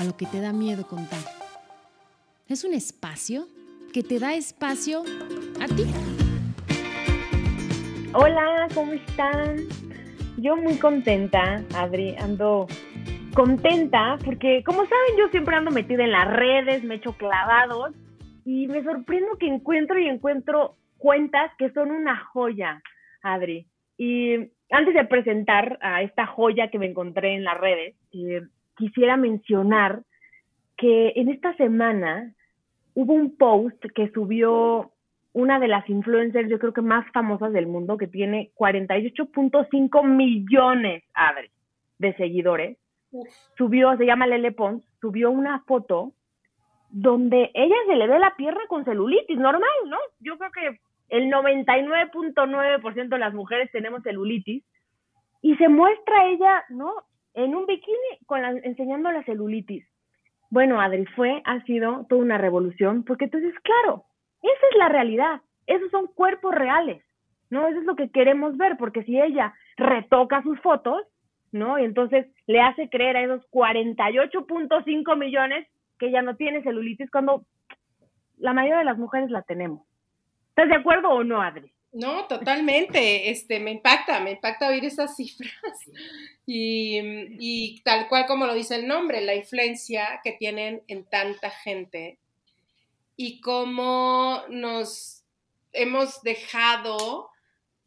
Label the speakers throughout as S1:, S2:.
S1: A lo que te da miedo contar. Es un espacio que te da espacio a ti.
S2: Hola, ¿cómo están? Yo muy contenta, Adri, ando contenta porque como saben yo siempre ando metida en las redes, me echo clavados y me sorprendo que encuentro y encuentro cuentas que son una joya, Adri. Y antes de presentar a esta joya que me encontré en las redes, eh, quisiera mencionar que en esta semana hubo un post que subió una de las influencers, yo creo que más famosas del mundo, que tiene 48.5 millones, Adri, de seguidores. Subió, se llama Lele Pons, subió una foto donde ella se le ve la pierna con celulitis, normal, ¿no? Yo creo que el 99.9% de las mujeres tenemos celulitis y se muestra ella, ¿no? En un bikini con enseñando la celulitis. Bueno, Adri, fue, ha sido toda una revolución, porque entonces, claro, esa es la realidad, esos son cuerpos reales, ¿no? Eso es lo que queremos ver, porque si ella retoca sus fotos, ¿no? Y entonces le hace creer a esos 48.5 millones que ella no tiene celulitis cuando la mayoría de las mujeres la tenemos. ¿Estás de acuerdo o no, Adri?
S3: No, totalmente. Este, me impacta, me impacta oír esas cifras. Y, y, tal cual como lo dice el nombre, la influencia que tienen en tanta gente y cómo nos hemos dejado,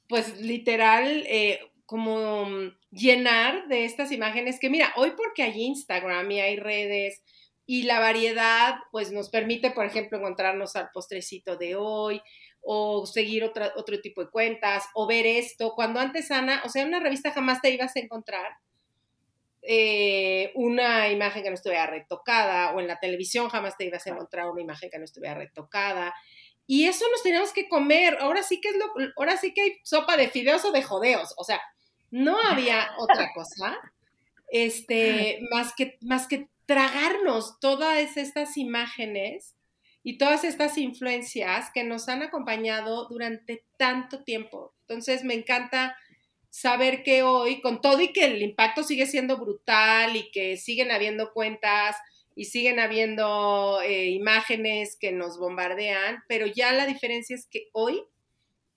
S3: pues literal, eh, como llenar de estas imágenes que, mira, hoy porque hay Instagram y hay redes y la variedad, pues nos permite, por ejemplo, encontrarnos al postrecito de hoy o seguir otra, otro tipo de cuentas o ver esto. Cuando antes, Ana, o sea, en una revista jamás te ibas a encontrar eh, una imagen que no estuviera retocada o en la televisión jamás te ibas a encontrar una imagen que no estuviera retocada. Y eso nos tenemos que comer. Ahora sí que es lo, ahora sí que hay sopa de fideos o de jodeos. O sea, no había otra cosa este, más que, más que tragarnos todas estas imágenes y todas estas influencias que nos han acompañado durante tanto tiempo. Entonces me encanta saber que hoy, con todo y que el impacto sigue siendo brutal y que siguen habiendo cuentas y siguen habiendo eh, imágenes que nos bombardean, pero ya la diferencia es que hoy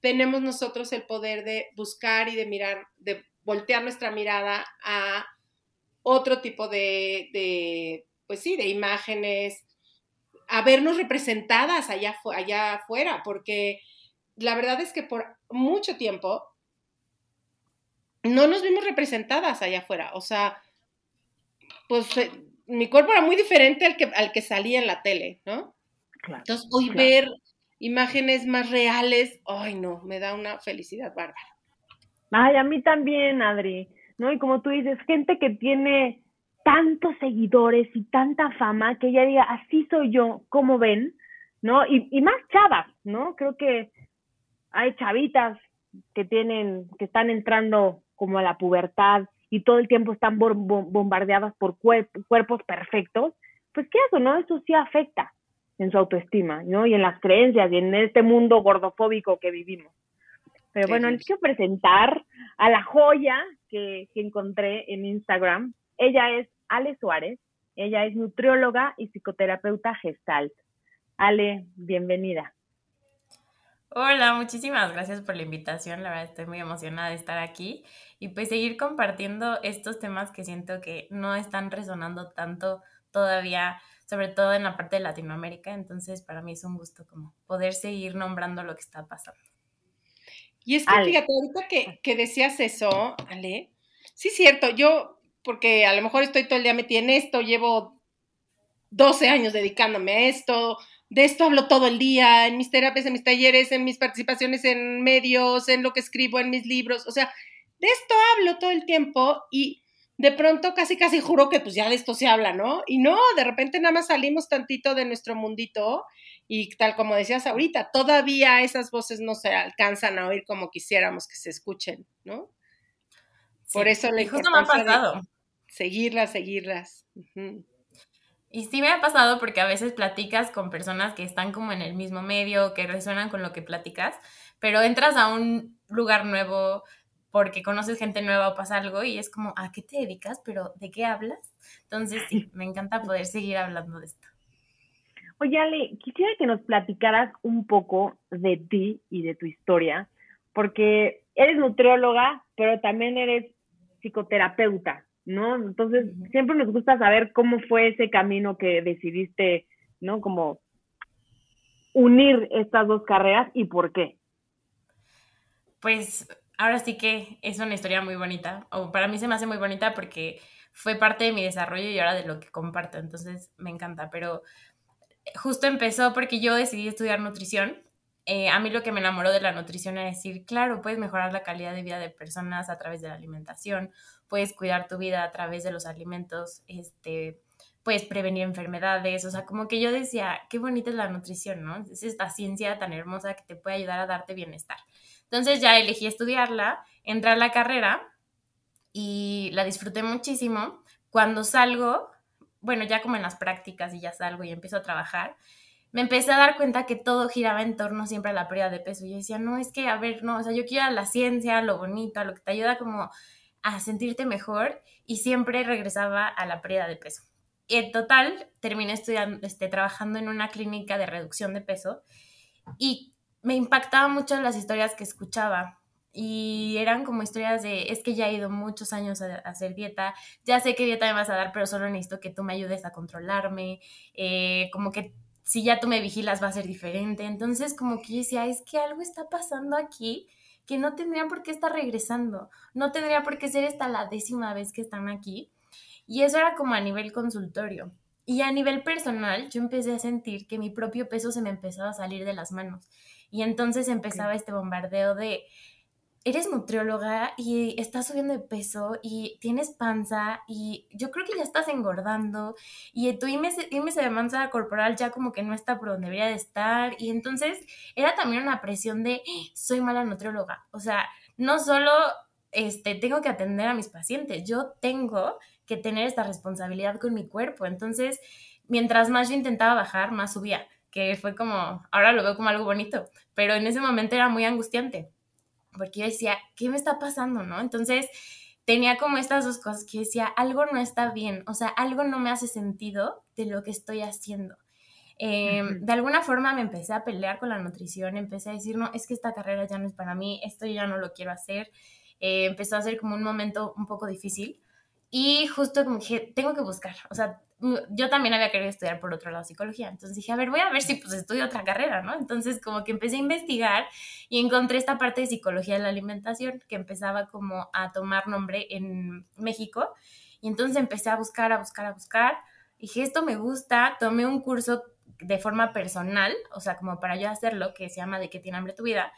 S3: tenemos nosotros el poder de buscar y de mirar, de voltear nuestra mirada a otro tipo de, de pues sí, de imágenes, a vernos representadas allá, allá afuera, porque la verdad es que por mucho tiempo no nos vimos representadas allá afuera. O sea, pues eh, mi cuerpo era muy diferente al que, al que salía en la tele, ¿no? Entonces, hoy ver imágenes más reales, ay no, me da una felicidad bárbara.
S2: Ay, a mí también, Adri, ¿no? Y como tú dices, gente que tiene tantos seguidores y tanta fama que ella diga, así soy yo, como ven, ¿no? Y, y más chavas, ¿no? Creo que hay chavitas que tienen, que están entrando como a la pubertad y todo el tiempo están bombardeadas por cuerpos perfectos, pues qué eso, ¿no? Eso sí afecta en su autoestima, ¿no? Y en las creencias y en este mundo gordofóbico que vivimos. Pero bueno, les quiero presentar a la joya que, que encontré en Instagram. Ella es Ale Suárez. Ella es nutrióloga y psicoterapeuta gestalt. Ale, bienvenida.
S4: Hola, muchísimas gracias por la invitación. La verdad estoy muy emocionada de estar aquí y pues seguir compartiendo estos temas que siento que no están resonando tanto todavía, sobre todo en la parte de Latinoamérica. Entonces, para mí es un gusto como poder seguir nombrando lo que está pasando.
S3: Y es que fíjate, ahorita que, que decías eso, Ale, sí es cierto, yo porque a lo mejor estoy todo el día metida en esto, llevo 12 años dedicándome a esto, de esto hablo todo el día, en mis terapias, en mis talleres, en mis participaciones en medios, en lo que escribo, en mis libros, o sea, de esto hablo todo el tiempo y de pronto casi casi juro que pues ya de esto se habla, ¿no? Y no, de repente nada más salimos tantito de nuestro mundito y tal como decías ahorita, todavía esas voces no se alcanzan a oír como quisiéramos que se escuchen, ¿no? Por eso le
S4: justo me ha pasado.
S3: Seguirlas, seguirlas.
S4: Y sí me ha pasado porque a veces platicas con personas que están como en el mismo medio, que resuenan con lo que platicas, pero entras a un lugar nuevo porque conoces gente nueva o pasa algo y es como, ¿a qué te dedicas? Pero ¿de qué hablas? Entonces sí, me encanta poder seguir hablando de esto.
S2: Oye, Ale, quisiera que nos platicaras un poco de ti y de tu historia, porque eres nutrióloga, pero también eres psicoterapeuta, ¿no? Entonces, siempre nos gusta saber cómo fue ese camino que decidiste, ¿no? Como unir estas dos carreras y por qué.
S4: Pues ahora sí que es una historia muy bonita, o para mí se me hace muy bonita porque fue parte de mi desarrollo y ahora de lo que comparto, entonces me encanta, pero justo empezó porque yo decidí estudiar nutrición. Eh, a mí lo que me enamoró de la nutrición era decir, claro, puedes mejorar la calidad de vida de personas a través de la alimentación, puedes cuidar tu vida a través de los alimentos, este, puedes prevenir enfermedades, o sea, como que yo decía, qué bonita es la nutrición, ¿no? Es esta ciencia tan hermosa que te puede ayudar a darte bienestar. Entonces ya elegí estudiarla, entré a la carrera y la disfruté muchísimo. Cuando salgo, bueno, ya como en las prácticas y ya salgo y empiezo a trabajar, me empecé a dar cuenta que todo giraba en torno siempre a la pérdida de peso. Yo decía, no, es que, a ver, no, o sea, yo quiero la ciencia, lo bonito, lo que te ayuda como a sentirte mejor y siempre regresaba a la pérdida de peso. En total terminé estudiando, este, trabajando en una clínica de reducción de peso y me impactaban mucho las historias que escuchaba y eran como historias de, es que ya he ido muchos años a, hacer dieta, ya sé qué dieta me vas a dar, pero solo necesito que tú me ayudes a controlarme, eh, como que si ya tú me vigilas va a ser diferente. Entonces como que yo decía, es que algo está pasando aquí que no tendría por qué estar regresando, no tendría por qué ser esta la décima vez que están aquí. Y eso era como a nivel consultorio. Y a nivel personal, yo empecé a sentir que mi propio peso se me empezaba a salir de las manos. Y entonces empezaba este bombardeo de, eres nutrióloga y estás subiendo de peso y tienes panza y yo creo que ya estás engordando y tu índice, de masa corporal ya como que no está por donde debería de estar y entonces era también una presión de soy mala nutrióloga, o sea, no solo este, tengo que atender a mis pacientes, yo tengo que tener esta responsabilidad con mi cuerpo, entonces mientras más yo intentaba bajar, más subía, que fue como, ahora lo veo como algo bonito, pero en ese momento era muy angustiante porque yo decía, ¿qué me está pasando, no? Entonces tenía como estas dos cosas que decía, algo no está bien, o sea, algo no me hace sentido de lo que estoy haciendo. Em, de alguna forma me empecé a pelear con la nutrición, empecé a decir, no, es que esta carrera ya no es para mí, esto ya no lo quiero hacer. Eh, empezó a ser como un momento un poco difícil y justo como dije, tengo que buscar, o sea, yo también había querido estudiar por otro lado psicología, entonces dije, a ver, voy a ver si pues estudio otra carrera, ¿no? Entonces como que empecé a investigar y encontré esta parte de psicología de la alimentación que empezaba como a tomar nombre en México y entonces empecé a buscar, a buscar, a buscar, dije, esto me gusta, tomé un curso de forma personal, o sea, como para yo hacerlo, que se llama De qué tiene hambre tu vida,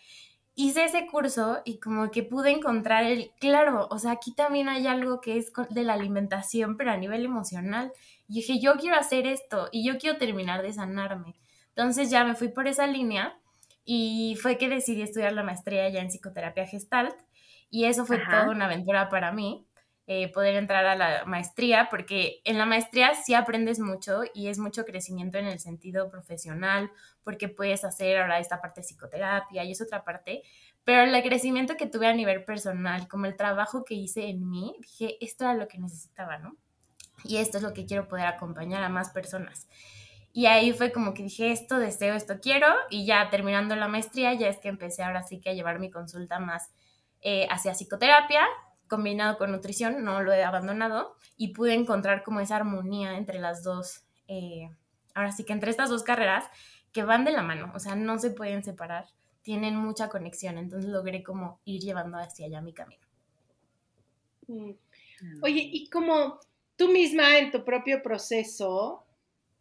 S4: hice ese curso y como que pude encontrar el, claro, o sea, aquí también hay algo que es de la alimentación, pero a nivel emocional. Y dije, yo quiero hacer esto y yo quiero terminar de sanarme. Entonces ya me fui por esa línea y fue que decidí estudiar la maestría ya en psicoterapia gestalt y eso fue toda una aventura para mí. Eh, poder entrar a la maestría, porque en la maestría sí aprendes mucho y es mucho crecimiento en el sentido profesional, porque puedes hacer ahora esta parte de psicoterapia y es otra parte, pero el crecimiento que tuve a nivel personal, como el trabajo que hice en mí, dije, esto era lo que necesitaba, ¿no? Y esto es lo que quiero poder acompañar a más personas. Y ahí fue como que dije, esto deseo, esto quiero, y ya terminando la maestría, ya es que empecé ahora sí que a llevar mi consulta más eh, hacia psicoterapia, combinado con nutrición, no lo he abandonado y pude encontrar como esa armonía entre las dos, eh, ahora sí que entre estas dos carreras que van de la mano, o sea, no se pueden separar, tienen mucha conexión, entonces logré como ir llevando hacia allá mi camino.
S3: Mm. Oye, y como tú misma en tu propio proceso,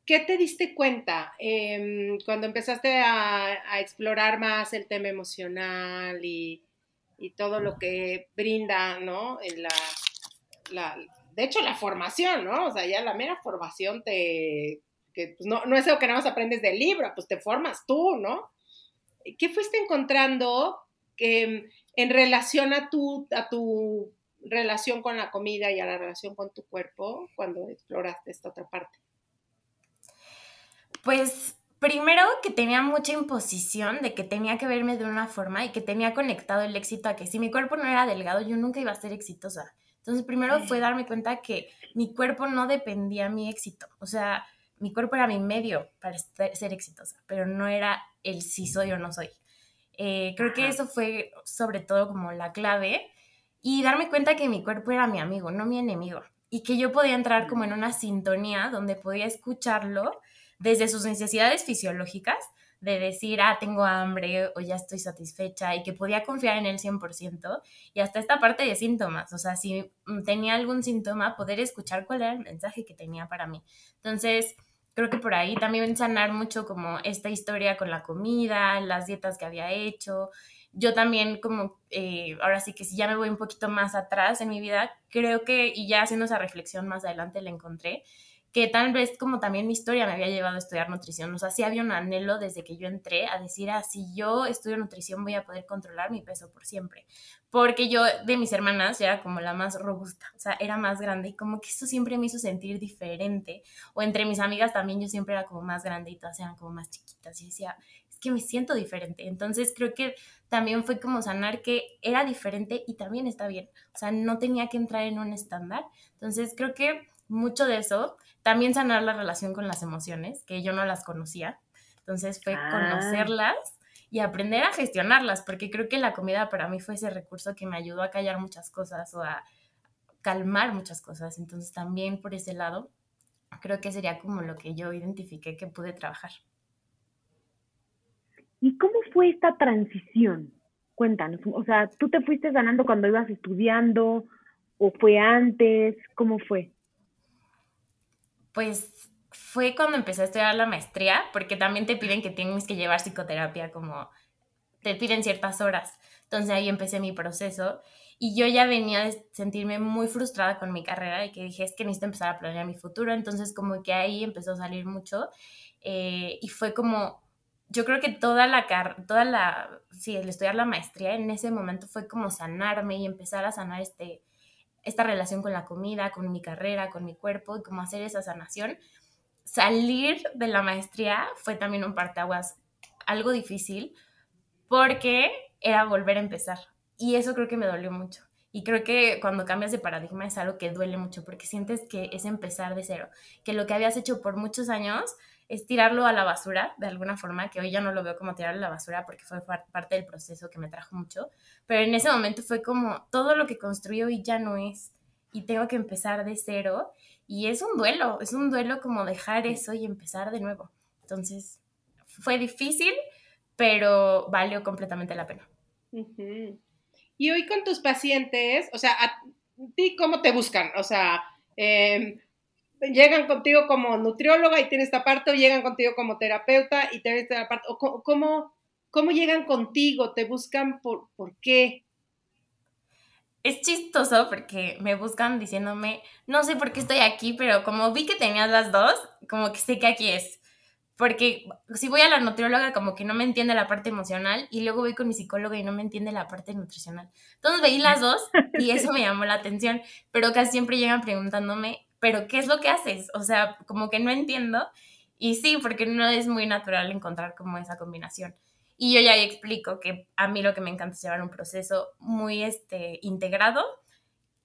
S3: ¿qué te diste cuenta em, cuando empezaste a, explorar más el tema emocional y, y todo lo que brinda, ¿no? La, de hecho, la formación, ¿no? O sea, ya la mera formación te, que pues, no, no es algo que nada más aprendes del libro, pues te formas tú, ¿no? ¿Qué fuiste encontrando que, en relación a tu, a tu relación con la comida y a la relación con tu cuerpo cuando exploraste esta otra parte?
S4: Pues primero que tenía mucha imposición de que tenía que verme de una forma y que tenía conectado el éxito a que si mi cuerpo no era delgado, yo nunca iba a ser exitosa. Entonces, primero fue darme cuenta que mi cuerpo no dependía de mi éxito. O sea, mi cuerpo era mi medio para ser exitosa, pero no era el si soy o no soy. Eh, creo que eso fue sobre todo como la clave y darme cuenta que mi cuerpo era mi amigo, no mi enemigo, y que yo podía entrar como en una sintonía donde podía escucharlo desde sus necesidades fisiológicas, de decir, ah, tengo hambre o ya estoy satisfecha y que podía confiar en él 100% y hasta esta parte de síntomas, o sea, si tenía algún síntoma, poder escuchar cuál era el mensaje que tenía para mí. Entonces, creo que por ahí también sanar mucho como esta historia con la comida, las dietas que había hecho. Yo también como, eh, ahora sí que si ya me voy un poquito más atrás en mi vida, creo que, y ya haciendo esa reflexión más adelante la encontré, que tal vez como también mi historia me había llevado a estudiar nutrición, o sea, sí había un anhelo desde que yo entré a decir, ah, si yo estudio nutrición voy a poder controlar mi peso por siempre, porque yo de mis hermanas era como la más robusta, o sea, era más grande y como que eso siempre me hizo sentir diferente, o entre mis amigas también yo siempre era como más grande y todas eran como más chiquitas y decía, que me siento diferente, entonces creo que también fue como sanar que era diferente y también está bien, o sea, no tenía que entrar en un estándar, entonces creo que mucho de eso. También sanar la relación con las emociones, que yo no las conocía. Entonces fue ah. conocerlas y aprender a gestionarlas, porque creo que la comida para mí fue ese recurso que me ayudó a callar muchas cosas o a calmar muchas cosas. Entonces también por ese lado, creo que sería como lo que yo identifiqué que pude trabajar.
S2: ¿Y cómo fue esta transición? Cuéntanos, o sea, ¿tú te fuiste sanando cuando ibas estudiando o fue antes? ¿Cómo fue?
S4: pues fue cuando empecé a estudiar la maestría, porque también te piden que tienes que llevar psicoterapia como te piden ciertas horas. Entonces ahí empecé mi proceso y yo ya venía de sentirme muy frustrada con mi carrera y que dije, es que necesito empezar a planear mi futuro. Entonces como que ahí empezó a salir mucho eh, y fue como, yo creo que toda la, toda la, sí, el estudiar la maestría en ese momento fue como sanarme y empezar a sanar este, esta relación con la comida, con mi carrera, con mi cuerpo y cómo hacer esa sanación. Salir de la maestría fue también un parteaguas algo difícil porque era volver a empezar. Y eso creo que me dolió mucho. Y creo que cuando cambias de paradigma es algo que duele mucho porque sientes que es empezar de cero, que lo que habías hecho por muchos años es tirarlo a la basura de alguna forma, que hoy ya no lo veo como tirarlo a la basura porque fue parte del proceso que me trajo mucho, pero en ese momento fue como todo lo que construí hoy ya no es y tengo que empezar de cero y es un duelo, es un duelo como dejar eso y empezar de nuevo. Entonces, fue difícil, pero valió completamente la pena.
S3: Y hoy con tus pacientes, o sea, ¿a ti cómo te buscan? O sea, eh, llegan contigo como nutrióloga y tienes esta parte, o llegan contigo como terapeuta y tienes esta parte, o cómo, cómo llegan contigo, te buscan por, por qué.
S4: Es chistoso porque me buscan diciéndome, no sé por qué estoy aquí, pero como vi que tenías las dos, como que sé que aquí es. Porque si voy a la nutrióloga, como que no me entiende la parte emocional, y luego voy con mi psicóloga y no me entiende la parte nutricional. Entonces veí las dos y eso me llamó la atención, pero casi siempre llegan preguntándome, pero ¿qué es lo que haces? O sea, como que no entiendo. Y sí, porque no es muy natural encontrar como esa combinación. Y yo ya explico que a mí lo que me encanta es llevar un proceso muy este, integrado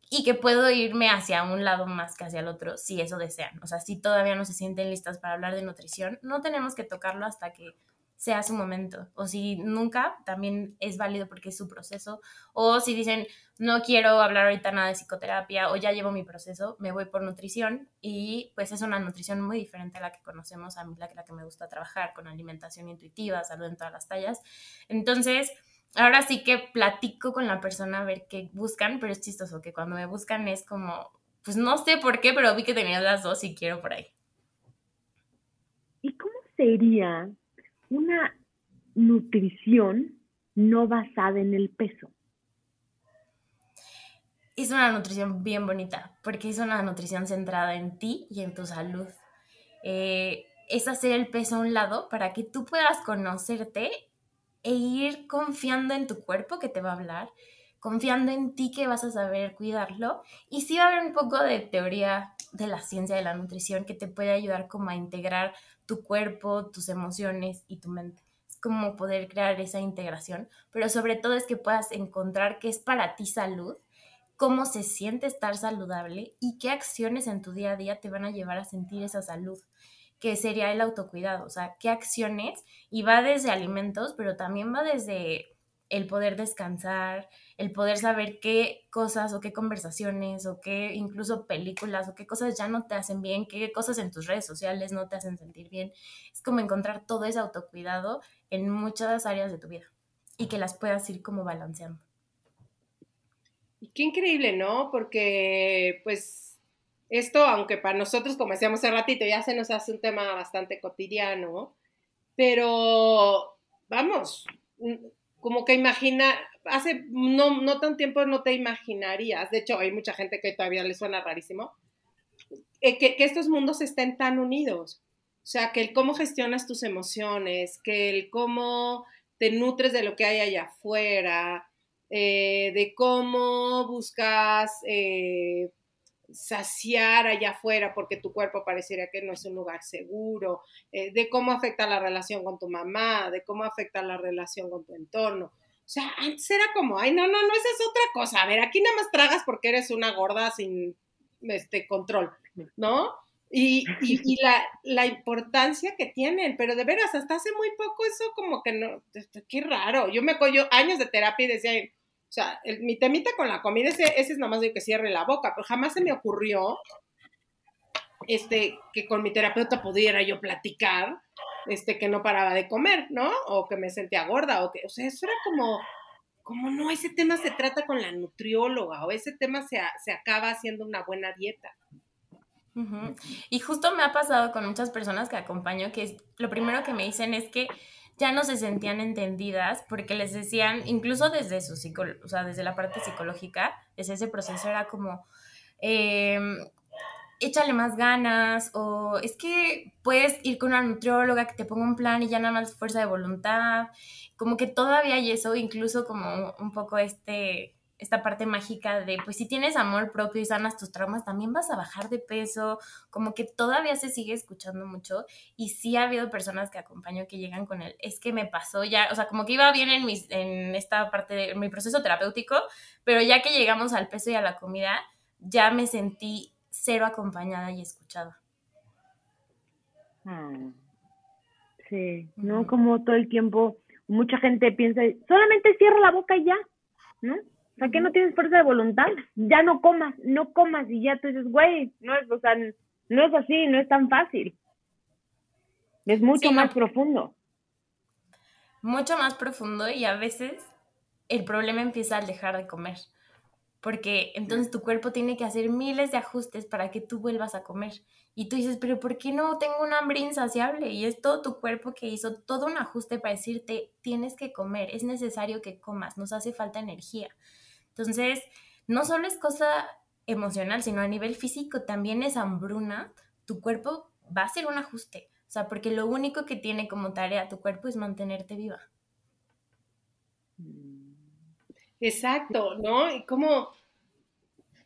S4: y que puedo irme hacia un lado más que hacia el otro si eso desean. O sea, si todavía no se sienten listas para hablar de nutrición, no tenemos que tocarlo hasta que sea su momento. O si nunca, también es válido porque es su proceso. O si dicen, no quiero hablar ahorita nada de psicoterapia o ya llevo mi proceso, me voy por nutrición y pues es una nutrición muy diferente a la que conocemos, a mí la, la que me gusta trabajar con alimentación intuitiva, salud en todas las tallas. Entonces, ahora sí que platico con la persona a ver qué buscan, pero es chistoso que cuando me buscan es como, pues no sé por qué, pero vi que tenías las dos y quiero por ahí.
S2: ¿Y cómo sería una nutrición no basada en el peso?
S4: es una nutrición bien bonita, porque es una nutrición centrada en ti y en tu salud. Eh, es hacer el peso a un lado para que tú puedas conocerte e ir confiando en tu cuerpo que te va a hablar, confiando en ti que vas a saber cuidarlo. Y sí va a haber un poco de teoría de la ciencia de la nutrición que te puede ayudar como a integrar tu cuerpo, tus emociones y tu mente. Es como poder crear esa integración, pero sobre todo es que puedas encontrar qué es para ti salud, cómo se siente estar saludable y qué acciones en tu día a día te van a llevar a sentir esa salud que sería el autocuidado, o sea, qué acciones, y va desde alimentos, pero también va desde el poder descansar, el poder saber qué cosas o qué conversaciones o qué incluso películas o qué cosas ya no te hacen bien, qué cosas en tus redes sociales no te hacen sentir bien. Es como encontrar todo ese autocuidado en muchas áreas de tu vida y que las puedas ir como balanceando.
S3: Qué increíble, ¿no? Porque pues esto, aunque para nosotros, como decíamos hace ratito, ya se nos hace un tema bastante cotidiano, pero vamos, como que imagina, hace no, no tan tiempo no te imaginarías, de hecho hay mucha gente que todavía le suena rarísimo, eh, que, estos mundos estén tan unidos. O sea, que el cómo gestionas tus emociones, que el cómo te nutres de lo que hay allá afuera, eh, de cómo buscas eh, saciar allá afuera porque tu cuerpo pareciera que no es un lugar seguro, eh, de cómo afecta la relación con tu mamá, de cómo afecta la relación con tu entorno. O sea, antes era como, ay, no, no, no, esa es otra cosa. A ver, aquí nada más tragas porque eres una gorda sin este control, ¿no? Y, y, la, la, importancia que tienen, pero de veras, hasta hace muy poco eso como que no, qué raro. Yo me cojo años de terapia y decía, o sea, mi temita con la comida, ese, es nomás de que cierre la boca, pero jamás se me ocurrió este, que con mi terapeuta pudiera yo platicar este, que no paraba de comer, ¿no? O que me sentía gorda, o que, o sea, eso era como, como no, ese tema se trata con la nutrióloga, o ese tema se, se acaba haciendo una buena dieta.
S4: Y justo me ha pasado con muchas personas que acompaño que lo primero que me dicen es que ya no se sentían entendidas porque les decían, incluso desde su o sea, desde la parte psicológica, desde ese proceso era como, em, échale más ganas o es que puedes ir con una nutrióloga que te ponga un plan y ya nada más fuerza de voluntad, como que todavía hay eso, incluso como un poco este esta parte mágica de, pues si tienes amor propio y sanas tus traumas, también vas a bajar de peso, como que todavía se sigue escuchando mucho y sí ha habido personas que acompaño que llegan con él, es que me pasó ya, o sea, como que iba bien en, mis, en esta parte de mi proceso terapéutico, pero ya que llegamos al peso y a la comida, ya me sentí cero acompañada y escuchada.
S2: Hmm. Sí, no como todo el tiempo, mucha gente piensa, solamente cierra la boca y ya, ¿no? O sea, que no tienes fuerza de voluntad, ya no comas, no comas y ya tú dices, güey, no es, o sea, no es así, no es tan fácil. Es mucho más profundo.
S4: Mucho más profundo y a veces el problema empieza al dejar de comer. Porque entonces tu cuerpo tiene que hacer miles de ajustes para que tú vuelvas a comer. Y tú dices, pero ¿por qué no tengo un hambre insaciable? Y es todo tu cuerpo que hizo todo un ajuste para decirte, tienes que comer, es necesario que comas, nos hace falta energía. Entonces, no solo es cosa emocional, sino a nivel físico también es hambruna, tu cuerpo va a hacer un ajuste. O sea, porque lo único que tiene como tarea tu cuerpo es mantenerte viva.
S3: Exacto, ¿no? Y como,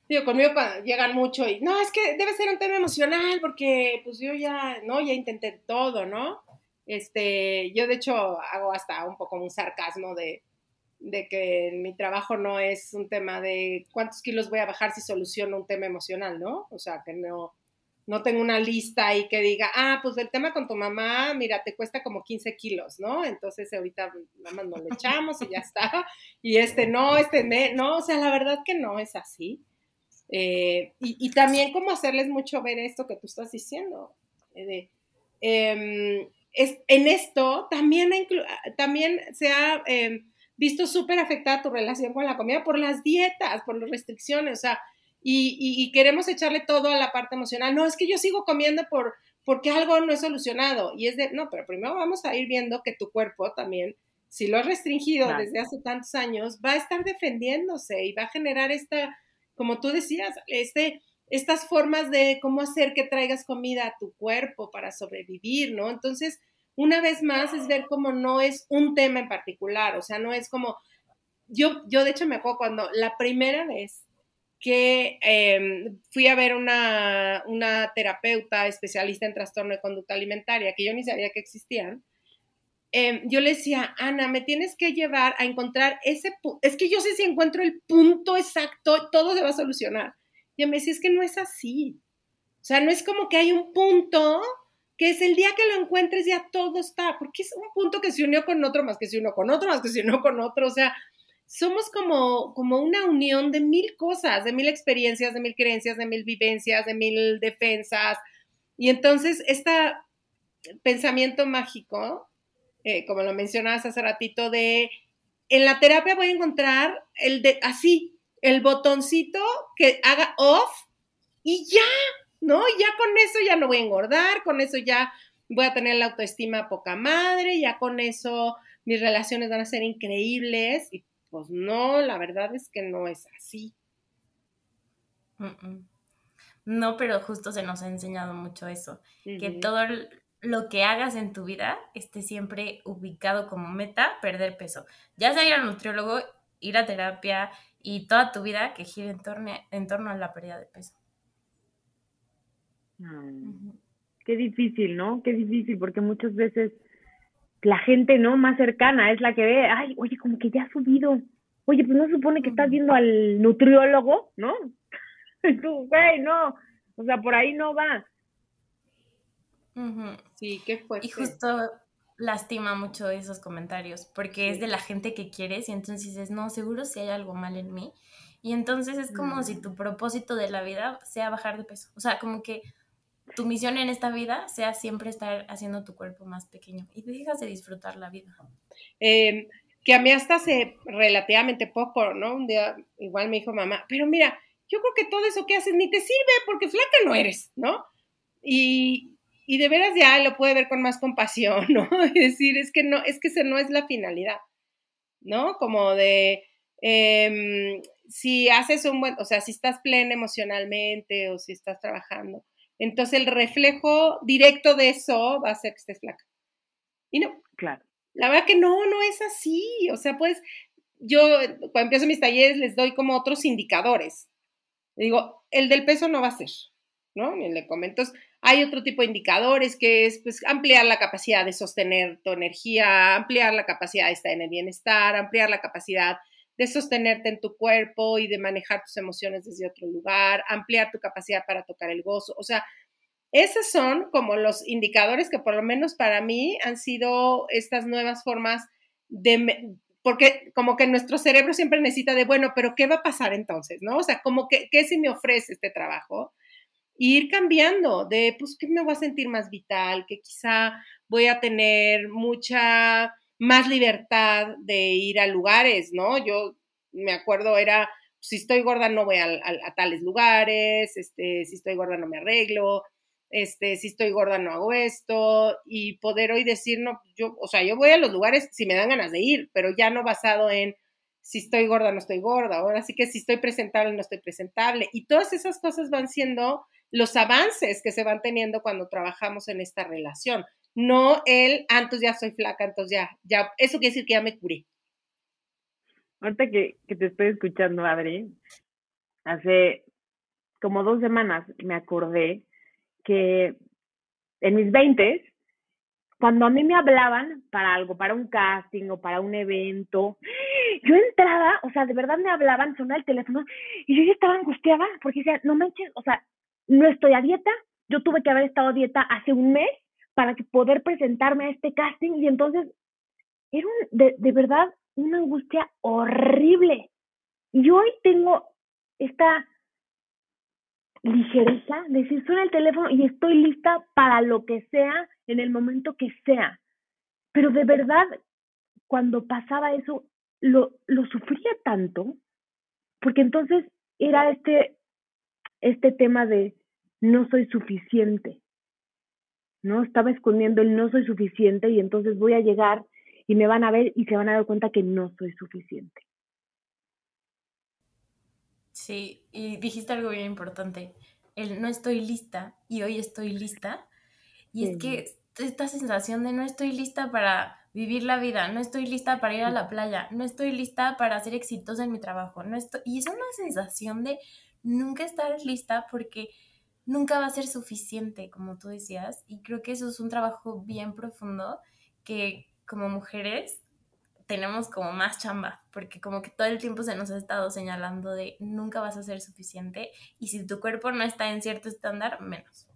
S3: digo, conmigo llegan mucho y, no, es que debe ser un tema emocional porque pues yo ya, ¿no? Ya intenté todo, ¿no? Este, yo de hecho hago hasta un poco un sarcasmo de, de que mi trabajo no es un tema de cuántos kilos voy a bajar si soluciono un tema emocional, ¿no? O sea, que no, no tengo una lista ahí que diga, ah, pues el tema con tu mamá, mira, te cuesta como 15 kilos, ¿no? Entonces ahorita nada más nos le echamos y ya está. Y este no, este no, o sea, la verdad que no es así. Eh, y, también como hacerles mucho ver esto que tú estás diciendo. Eh, em, es, en esto también, también se ha... Visto súper afectada tu relación con la comida por las dietas, por las restricciones, o sea, y, queremos echarle todo a la parte emocional. No, es que yo sigo comiendo por, porque algo no es solucionado. Y es de, no, pero primero vamos a ir viendo que tu cuerpo también, si lo has restringido desde hace tantos años, va a estar defendiéndose y va a generar esta, como tú decías, este, estas formas de cómo hacer que traigas comida a tu cuerpo para sobrevivir, ¿no? Entonces, una vez más es ver cómo no es un tema en particular, o sea, no es como, yo, yo de hecho me acuerdo cuando la primera vez que em, fui a ver una, una, terapeuta especialista en trastorno de conducta alimentaria, que yo ni sabía que existían, em, yo le decía, Ana, me tienes que llevar a encontrar ese punto, es que yo sé si encuentro el punto exacto, todo se va a solucionar. Y me decía, es que no es así. O sea, no es como que hay un punto que es el día que lo encuentres ya todo está, porque es un punto que se unió con otro, más que se unió con otro, más que se unió con otro, o sea, somos como, como una unión de mil cosas, de mil experiencias, de mil creencias, de mil vivencias, de mil defensas, y entonces este pensamiento mágico, eh, como lo mencionabas hace ratito, de en la terapia voy a encontrar el de así, el botoncito que haga off y ya, ¿no? Ya con eso ya no voy a engordar, con eso ya voy a tener la autoestima poca madre, ya con eso mis relaciones van a ser increíbles y pues no, la verdad es que no es así.
S4: No, pero justo se nos ha enseñado mucho eso, que todo lo que hagas en tu vida esté siempre ubicado como meta, perder peso. Ya sea ir al nutriólogo, ir a terapia y toda tu vida que gire en torno, en torno a la pérdida de peso.
S2: Mm. Qué difícil, ¿no? Qué difícil, porque muchas veces la gente, ¿no? Más cercana es la que ve, ay, oye, como que ya ha subido. Oye, pues no supone que estás viendo al nutriólogo, ¿no? Tú, güey, no. O sea, por ahí no va.
S3: Sí, qué fuerte.
S4: Y justo lastima mucho esos comentarios, porque es de la gente que quieres y entonces dices, no, seguro si hay algo mal en mí. Y entonces es como si tu propósito de la vida sea bajar de peso. O sea, como que tu misión en esta vida sea siempre estar haciendo tu cuerpo más pequeño y dejas de disfrutar la vida.
S3: Em, que a mí hasta hace relativamente poco, ¿no? Un día igual me dijo mamá, pero mira, yo creo que todo eso que haces ni te sirve porque flaca no eres, ¿no? Y, y de veras ya lo puede ver con más compasión, ¿no? Es decir, es que no, es que esa no es la finalidad, ¿no? Como de, em, si haces un buen, o sea, si estás plena emocionalmente o si estás trabajando, entonces el reflejo directo de eso va a ser que estés flaca. Y no.
S2: Claro.
S3: La verdad que no, no es así. O sea, pues yo cuando empiezo mis talleres les doy como otros indicadores. Le digo, el del peso no va a ser, ¿no? Y le comento, hay otro tipo de indicadores que es pues ampliar la capacidad de sostener tu energía, ampliar la capacidad de estar en el bienestar, ampliar la capacidad de sostenerte en tu cuerpo y de manejar tus emociones desde otro lugar, ampliar tu capacidad para tocar el gozo. O sea, esos son como los indicadores que por lo menos para mí han sido estas nuevas formas de, porque como que nuestro cerebro siempre necesita de, bueno, pero ¿qué va a pasar entonces? ¿No? O sea, como que, ¿qué si me ofrece este trabajo? Y ir cambiando de, pues, que me voy a sentir más vital, que quizá voy a tener mucha más libertad de ir a lugares, ¿no? Yo me acuerdo, era, si estoy gorda no voy a, a, tales lugares, este, si estoy gorda no me arreglo, este, si estoy gorda no hago esto, y poder hoy decir, no, yo, o sea, yo voy a los lugares si me dan ganas de ir, pero ya no basado en si estoy gorda no estoy gorda, ahora sí que si estoy presentable no estoy presentable, y todas esas cosas van siendo los avances que se van teniendo cuando trabajamos en esta relación no el, ah, entonces ya soy flaca, entonces ya, ya, eso quiere decir que ya me curé.
S2: Ahorita que, que te estoy escuchando, Adri, hace como dos semanas me acordé que en mis veintes, cuando a mí me hablaban para algo, para un casting o para un evento, yo entraba, o sea, de verdad me hablaban, sonaba el teléfono y yo ya estaba angustiada porque decía, no manches, o sea, no estoy a dieta, yo tuve que haber estado a dieta hace un mes para poder presentarme a este casting y entonces era de, de verdad una angustia horrible. Y hoy tengo esta ligereza de decir, suena el teléfono y estoy lista para lo que sea en el momento que sea. Pero de verdad, cuando pasaba eso, lo, lo sufría tanto, porque entonces era este, este tema de no soy suficiente. ¿No? Estaba escondiendo el no soy suficiente y entonces voy a llegar y me van a ver y se van a dar cuenta que no soy suficiente.
S4: Sí, y dijiste algo bien importante, el no estoy lista y hoy estoy lista. Y es que esta sensación de no estoy lista para vivir la vida, no estoy lista para ir a la playa, no estoy lista para ser exitosa en mi trabajo, no estoy... y es una sensación de nunca estar lista porque nunca va a ser suficiente, como tú decías, y creo que eso es un trabajo bien profundo que como mujeres tenemos como más chamba, porque como que todo el tiempo se nos ha estado señalando de nunca vas a ser suficiente y si tu cuerpo no está en cierto estándar, menos.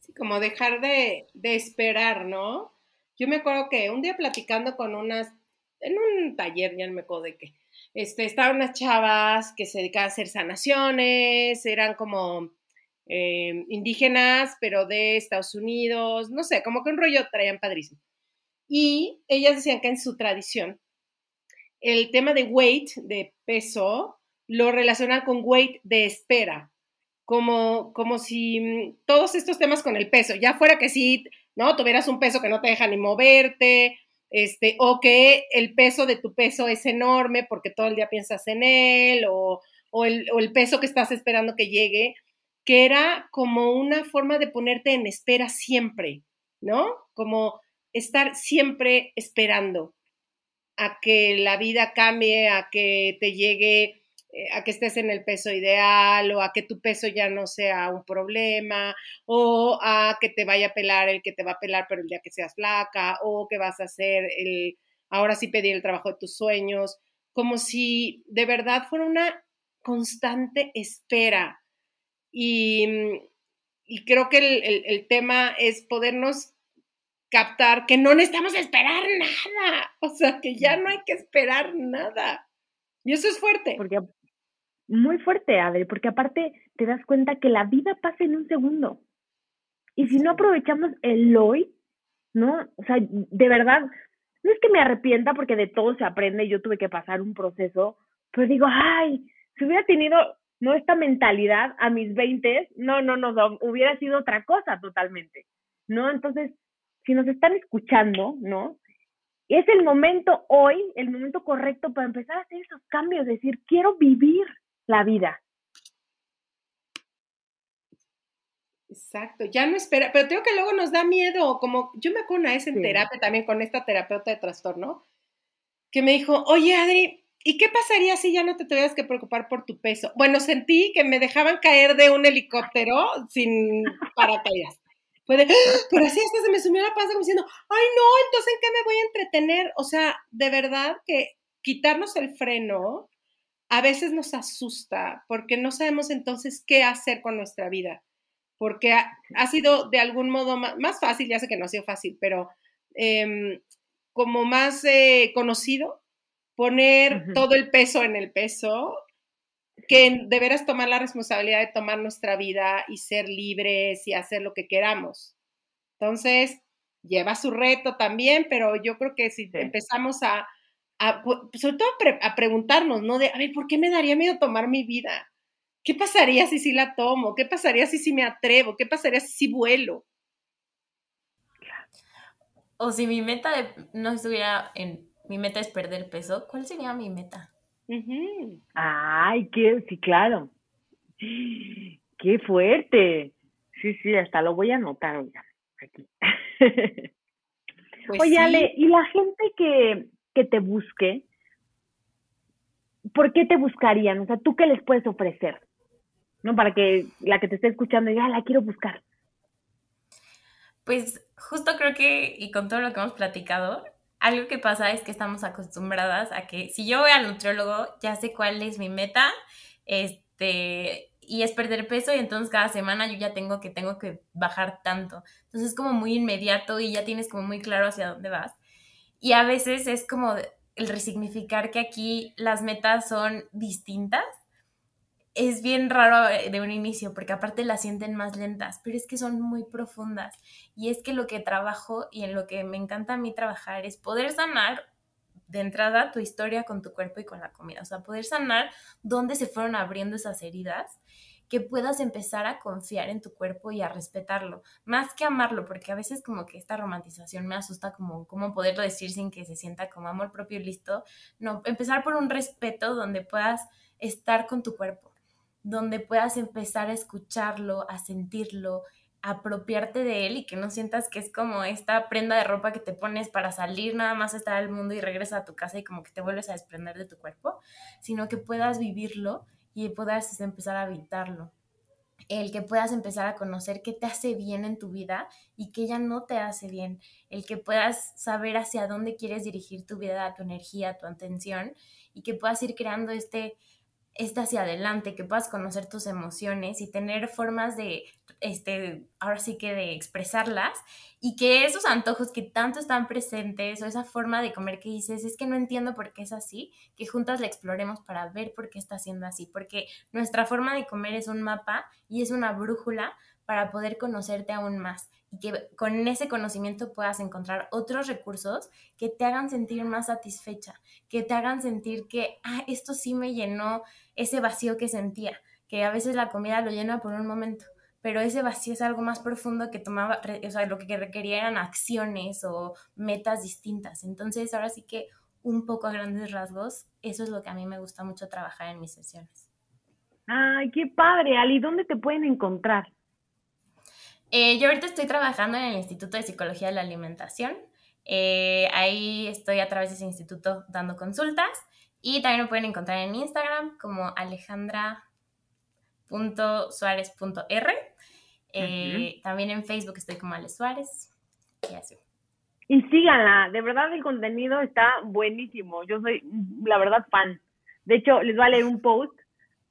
S3: Sí, como dejar de, de esperar, ¿no? Yo me acuerdo que un día platicando con unas, en un taller, ya no me acuerdo de este, estaban unas chavas que se dedicaban a hacer sanaciones, eran como eh, indígenas, pero de Estados Unidos, no sé, como que un rollo traían padrísimo. Y ellas decían que en su tradición, el tema de weight, de peso, lo relacionan con weight de espera, como, como si mm, todos estos temas con el peso, ya fuera que sí, ¿no? Tuvieras un peso que no te deja ni moverte, este, o que el peso de tu peso es enorme porque todo el día piensas en él, o, el, o el peso que estás esperando que llegue, que era como una forma de ponerte en espera siempre, ¿no? Como estar siempre esperando a que la vida cambie, a que te llegue, a que estés en el peso ideal o a que tu peso ya no sea un problema o a que te vaya a pelar el que te va a pelar pero el día que seas flaca o que vas a hacer el, ahora sí pedir el trabajo de tus sueños, como si de verdad fuera una constante espera. Y, y creo que el, el tema es podernos captar que no necesitamos esperar nada, o sea, que ya no hay que esperar nada. Y eso es fuerte.
S2: Porque muy fuerte, Adri, porque aparte te das cuenta que la vida pasa en un segundo. Y si no aprovechamos el hoy, ¿no? O sea, de verdad, no es que me arrepienta porque de todo se aprende, yo tuve que pasar un proceso, pero digo, ay, si hubiera tenido no esta mentalidad a mis 20, no, no, no, hubiera sido otra cosa totalmente, ¿no? Entonces, si nos están escuchando, ¿no? Es el momento hoy, el momento correcto para empezar a hacer esos cambios, decir, quiero vivir la vida.
S3: Exacto, ya no espera, pero tengo que luego nos da miedo, como yo me acuerdo una vez en terapia también con esta terapeuta de trastorno, que me dijo, oye Adri, ¿y qué pasaría si ya no te tuvieras que preocupar por tu peso? Bueno, sentí que me dejaban caer de un helicóptero sin paracaídas. Fue de, pero así hasta se me sumió la panza como diciendo, ay no, entonces ¿en qué me voy a entretener? O sea, de verdad que quitarnos el freno a veces nos asusta porque no sabemos entonces qué hacer con nuestra vida. Porque ha, sido de algún modo más, fácil, ya sé que no ha sido fácil, pero em, como más eh, conocido, poner todo el peso en el peso que de veras tomar la responsabilidad de tomar nuestra vida y ser libres y hacer lo que queramos. Entonces, lleva su reto también, pero yo creo que si empezamos a, sobre todo a, preguntarnos, ¿no? De, a ver, ¿por qué me daría miedo tomar mi vida? ¿Qué pasaría si sí la tomo? ¿Qué pasaría si sí me atrevo? ¿Qué pasaría si sí vuelo?
S4: O si mi meta no estuviera en, mi meta es perder peso, ¿cuál sería mi meta?
S2: Ay, qué, sí, claro. Qué fuerte. Sí, sí, hasta lo voy a anotar, oiga, aquí. Pues Oye, Ale, y la gente que, que te busque, ¿por qué te buscarían? O sea, ¿tú qué les puedes ofrecer? ¿No? Para que la que te esté escuchando diga, la quiero buscar.
S4: Pues justo creo que, y con todo lo que hemos platicado, algo que pasa es que estamos acostumbradas a que si yo voy al nutriólogo, ya sé cuál es mi meta, este, y es perder peso y entonces cada semana yo ya tengo que tengo que bajar tanto. Entonces es como muy inmediato y ya tienes como muy claro hacia dónde vas. Y a veces es como el resignificar que aquí las metas son distintas es bien raro eh, de un inicio, porque aparte las sienten más lentas, pero es que son muy profundas. Y es que lo que trabajo y en lo que me encanta a mí trabajar es poder sanar de entrada tu historia con tu cuerpo y con la comida. O sea, poder sanar dónde se fueron abriendo esas heridas que puedas empezar a confiar en tu cuerpo y a respetarlo, más que amarlo, porque a veces como que esta romantización me asusta como cómo poderlo decir sin que se sienta como amor propio y listo. No, empezar por un respeto donde puedas estar con tu cuerpo, donde puedas empezar a escucharlo, a sentirlo, apropiarte de él y que no sientas que es como esta prenda de ropa que te pones para salir nada más a estar al mundo y regresas a tu casa y como que te vuelves a desprender de tu cuerpo, sino que puedas vivirlo y puedas empezar a habitarlo. El que puedas empezar a conocer qué te hace bien en tu vida y qué ya no te hace bien. El que puedas saber hacia dónde quieres dirigir tu vida, tu energía, tu atención y que puedas ir creando este, este hacia adelante, que puedas conocer tus emociones y tener formas de, este, ahora sí que de expresarlas y que esos antojos que tanto están presentes o esa forma de comer que dices, es que no entiendo por qué es así, que juntas la exploremos para ver por qué está siendo así, porque nuestra forma de comer es un mapa y es una brújula para poder conocerte aún más y que con ese conocimiento puedas encontrar otros recursos que te hagan sentir más satisfecha, que te hagan sentir que, ah, esto sí me llenó ese vacío que sentía, que a veces la comida lo llena por un momento, pero ese vacío es algo más profundo que tomaba, o sea, lo que requería eran acciones o metas distintas. Entonces, ahora sí que un poco a grandes rasgos, eso es lo que a mí me gusta mucho trabajar en mis sesiones.
S2: Ay, qué padre, Ali, ¿dónde te pueden encontrar?
S4: Eh, yo ahorita estoy trabajando en el Instituto de Psicología de la Alimentación. Eh, ahí estoy a través de ese instituto dando consultas y también me pueden encontrar en Instagram como alejandra.suárez.r. Eh, también en Facebook estoy como Ale Suárez. Y así.
S2: Y síganla, de verdad el contenido está buenísimo. Yo soy, la verdad, fan. De hecho, les voy a leer un post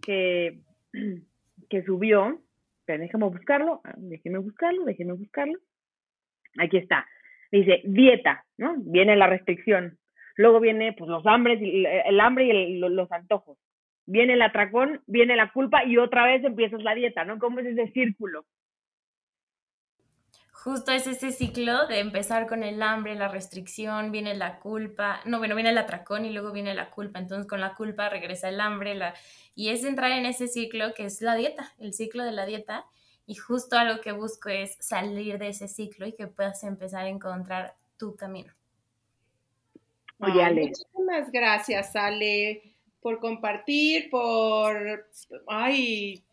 S2: que, que subió. Déjame buscarlo, ah, déjenme buscarlo, déjenme buscarlo. Aquí está. Dice, dieta, ¿no? Viene la restricción. Luego viene pues los hambres, el hambre y los antojos. Viene el atracón, viene la culpa y otra vez empiezas la dieta, ¿no? ¿Cómo es ese círculo?
S4: Justo es ese ciclo de empezar con el hambre, la restricción, viene la culpa, no, bueno, viene el atracón y luego viene la culpa, entonces con la culpa regresa el hambre, la... y es entrar en ese ciclo que es la dieta, el ciclo de la dieta, y justo algo que busco es salir de ese ciclo y que puedas empezar a encontrar tu camino.
S3: Muchísimas gracias, Ale, por compartir, por ay,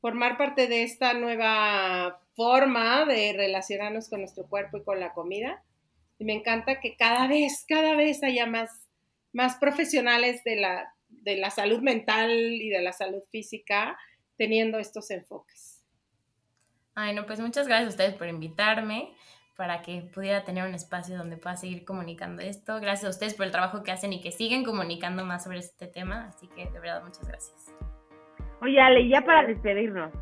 S3: formar parte de esta nueva forma de relacionarnos con nuestro cuerpo y con la comida. Y me encanta que cada vez, cada vez haya más, más profesionales de la, de la salud mental y de la salud física teniendo estos enfoques.
S4: Ay, no, pues muchas gracias a ustedes por invitarme para que pudiera tener un espacio donde pueda seguir comunicando esto. Gracias a ustedes por el trabajo que hacen y que siguen comunicando más sobre este tema. Así que de verdad, muchas gracias.
S2: Oye, Ale, ya para despedirnos.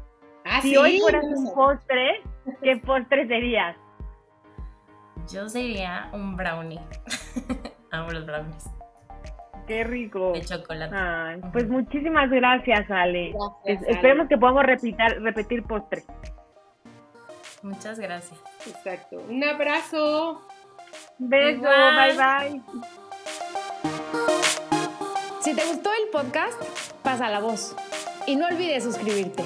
S2: Ah, si hoy fueras un postre, ¿qué postre serías?
S4: Yo sería un brownie. Amo los brownies.
S2: Qué rico.
S4: De chocolate.
S2: pues muchísimas gracias, Ale. Esperemos que podamos repetir, repetir postre.
S4: Muchas gracias.
S3: Exacto. Un abrazo.
S2: Beso, bye bye.
S1: Si te gustó el podcast, pasa la voz. Y no olvides suscribirte.